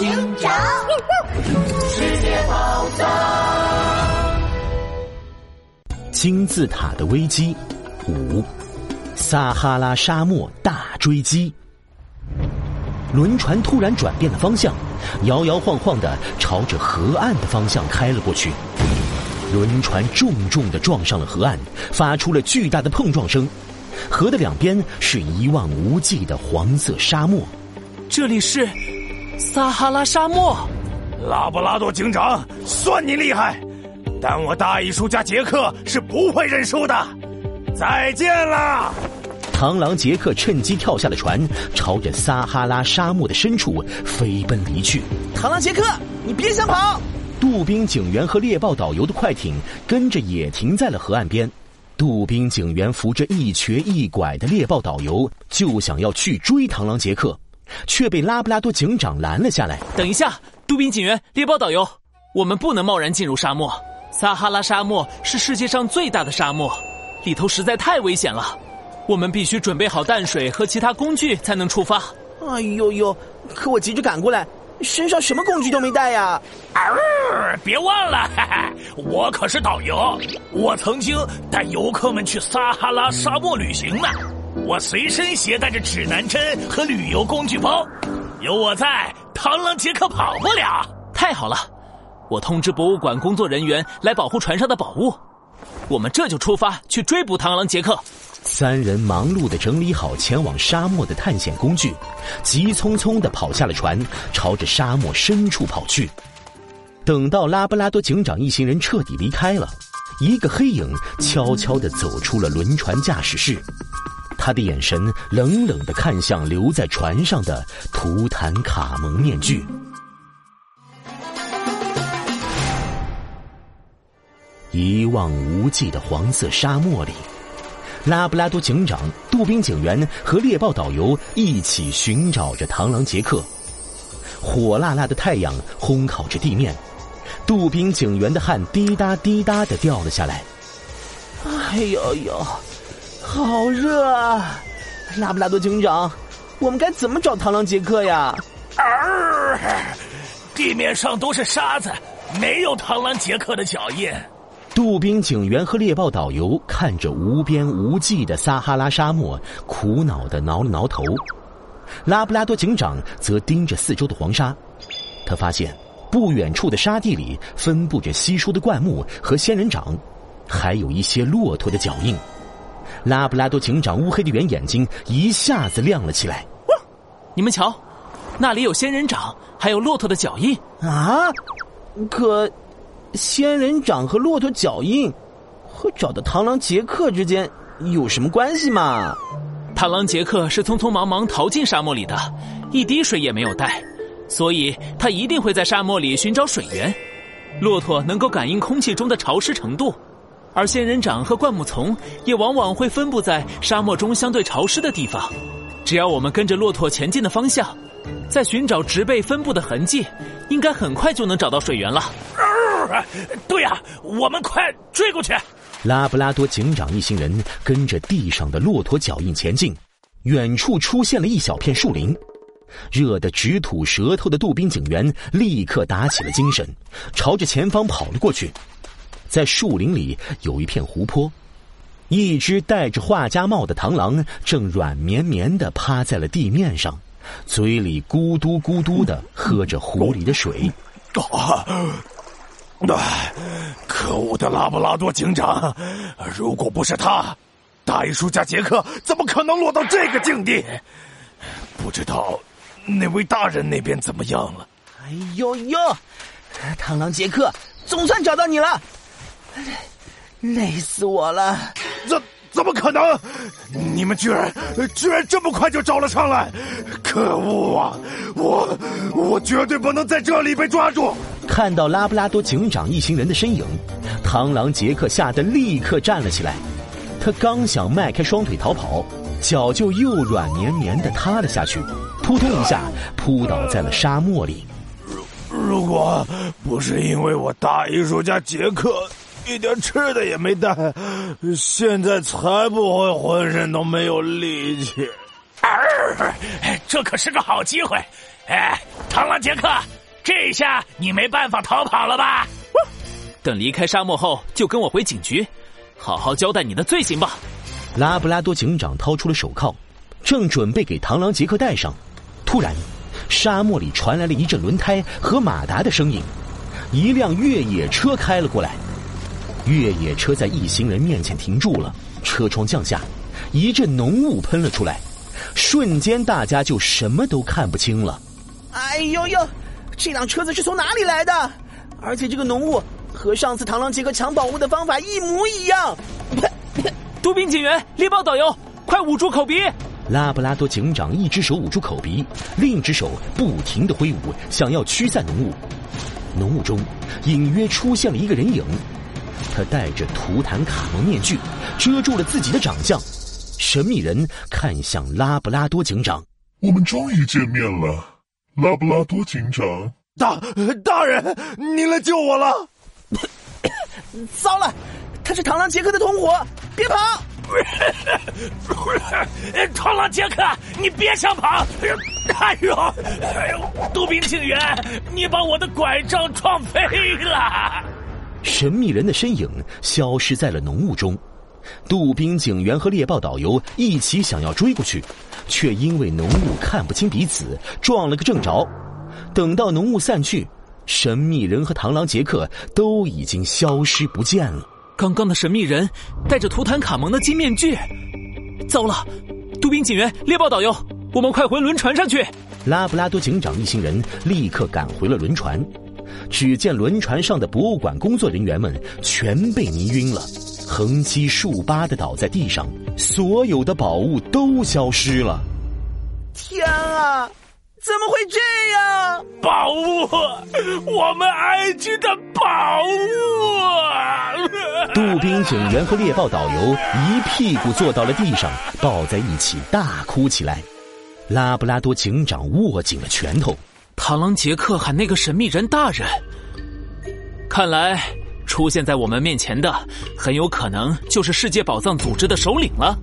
警长，世界宝藏，金字塔的危机五，撒哈拉沙漠大追击。轮船突然转变了方向，摇摇晃晃的朝着河岸的方向开了过去。轮船重重的撞上了河岸，发出了巨大的碰撞声。河的两边是一望无际的黄色沙漠。这里是撒哈拉沙漠。拉布拉多警长，算你厉害，但我大艺术家杰克是不会认输的。再见啦。螳螂杰克趁机跳下了船，朝着撒哈拉沙漠的深处飞奔离去。螳螂杰克，你别想跑！杜宾警员和猎豹导游的快艇跟着也停在了河岸边。杜宾警员扶着一瘸一拐的猎豹导游，就想要去追螳螂杰克，却被拉布拉多警长拦了下来。等一下，杜宾警员、猎豹导游，我们不能贸然进入沙漠。撒哈拉沙漠是世界上最大的沙漠，里头实在太危险了。我们必须准备好淡水和其他工具才能出发。哎呦呦！可我急着赶过来，身上什么工具都没带呀！别忘了，我可是导游，我曾经带游客们去撒哈拉沙漠旅行呢。我随身携带着指南针和旅游工具包，有我在，螳螂杰克跑不了。太好了，我通知博物馆工作人员来保护船上的宝物。我们这就出发去追捕螳螂杰克。三人忙碌的整理好前往沙漠的探险工具，急匆匆的跑下了船，朝着沙漠深处跑去。等到拉布拉多警长一行人彻底离开了，一个黑影悄悄的走出了轮船驾驶室，他的眼神冷冷的看向留在船上的图坦卡蒙面具。一望无际的黄色沙漠里。拉布拉多警长、杜宾警员和猎豹导游一起寻找着螳螂杰克。火辣辣的太阳烘烤着地面，杜宾警员的汗滴答滴答的掉了下来。哎呦呦，好热啊！拉布拉多警长，我们该怎么找螳螂杰克呀？啊地面上都是沙子，没有螳螂杰克的脚印。杜宾警员和猎豹导游看着无边无际的撒哈拉沙漠，苦恼的挠了挠头。拉布拉多警长则盯着四周的黄沙，他发现不远处的沙地里分布着稀疏的灌木和仙人掌，还有一些骆驼的脚印。拉布拉多警长乌黑的圆眼睛一下子亮了起来。你们瞧，那里有仙人掌，还有骆驼的脚印啊！可。仙人掌和骆驼脚印，和找的螳螂杰克之间有什么关系吗？螳螂杰克是匆匆忙忙逃进沙漠里的，一滴水也没有带，所以他一定会在沙漠里寻找水源。骆驼能够感应空气中的潮湿程度，而仙人掌和灌木丛也往往会分布在沙漠中相对潮湿的地方。只要我们跟着骆驼前进的方向，在寻找植被分布的痕迹，应该很快就能找到水源了。对呀，我们快追过去！拉布拉多警长一行人跟着地上的骆驼脚印前进，远处出现了一小片树林。热得直吐舌头的杜宾警员立刻打起了精神，朝着前方跑了过去。在树林里有一片湖泊，一只戴着画家帽的螳螂正软绵绵的趴在了地面上，嘴里咕嘟咕嘟的喝着湖里的水。唉，可恶的拉布拉多警长！如果不是他，大艺术家杰克怎么可能落到这个境地？不知道那位大人那边怎么样了？哎呦呦，螳螂杰克，总算找到你了！累死我了！怎怎么可能？你们居然居然这么快就找了上来！可恶啊！我我绝对不能在这里被抓住！看到拉布拉多警长一行人的身影，螳螂杰克吓得立刻站了起来。他刚想迈开双腿逃跑，脚就又软绵绵的塌了下去，扑通一下扑倒在了沙漠里。如如果不是因为我大艺术家杰克一点吃的也没带，现在才不会浑身都没有力气。这可是个好机会！哎，螳螂杰克，这下你没办法逃跑了吧？等离开沙漠后，就跟我回警局，好好交代你的罪行吧。拉布拉多警长掏出了手铐，正准备给螳螂杰克戴上，突然，沙漠里传来了一阵轮胎和马达的声音，一辆越野车开了过来。越野车在一行人面前停住了，车窗降下，一阵浓雾喷了出来，瞬间大家就什么都看不清了。哎呦呦，这辆车子是从哪里来的？而且这个浓雾。和上次螳螂杰克抢宝物的方法一模一样。杜宾警员，猎豹导游，快捂住口鼻！拉布拉多警长一只手捂住口鼻，另一只手不停的挥舞，想要驱散浓雾。浓雾中隐约出现了一个人影，他戴着图坦卡蒙面具，遮住了自己的长相。神秘人看向拉布拉多警长：“我们终于见面了，拉布拉多警长。”大大人，您来救我了！糟了，他是螳螂杰克的同伙，别跑！螳螂杰克，你别想跑！哎呦，哎呦，杜宾警员，你把我的拐杖撞飞了！神秘人的身影消失在了浓雾中，杜宾警员和猎豹导游一起想要追过去，却因为浓雾看不清彼此，撞了个正着。等到浓雾散去。神秘人和螳螂杰克都已经消失不见了。刚刚的神秘人戴着图坦卡蒙的金面具，糟了！杜宾警员、猎豹导游，我们快回轮船上去！拉布拉多警长一行人立刻赶回了轮船，只见轮船上的博物馆工作人员们全被迷晕了，横七竖八的倒在地上，所有的宝物都消失了。天啊！怎么会这样？宝物，我们埃及的宝物！杜宾警员和猎豹导游一屁股坐到了地上，抱在一起大哭起来。拉布拉多警长握紧了拳头。螳螂杰克喊那个神秘人大人，看来出现在我们面前的很有可能就是世界宝藏组织的首领了。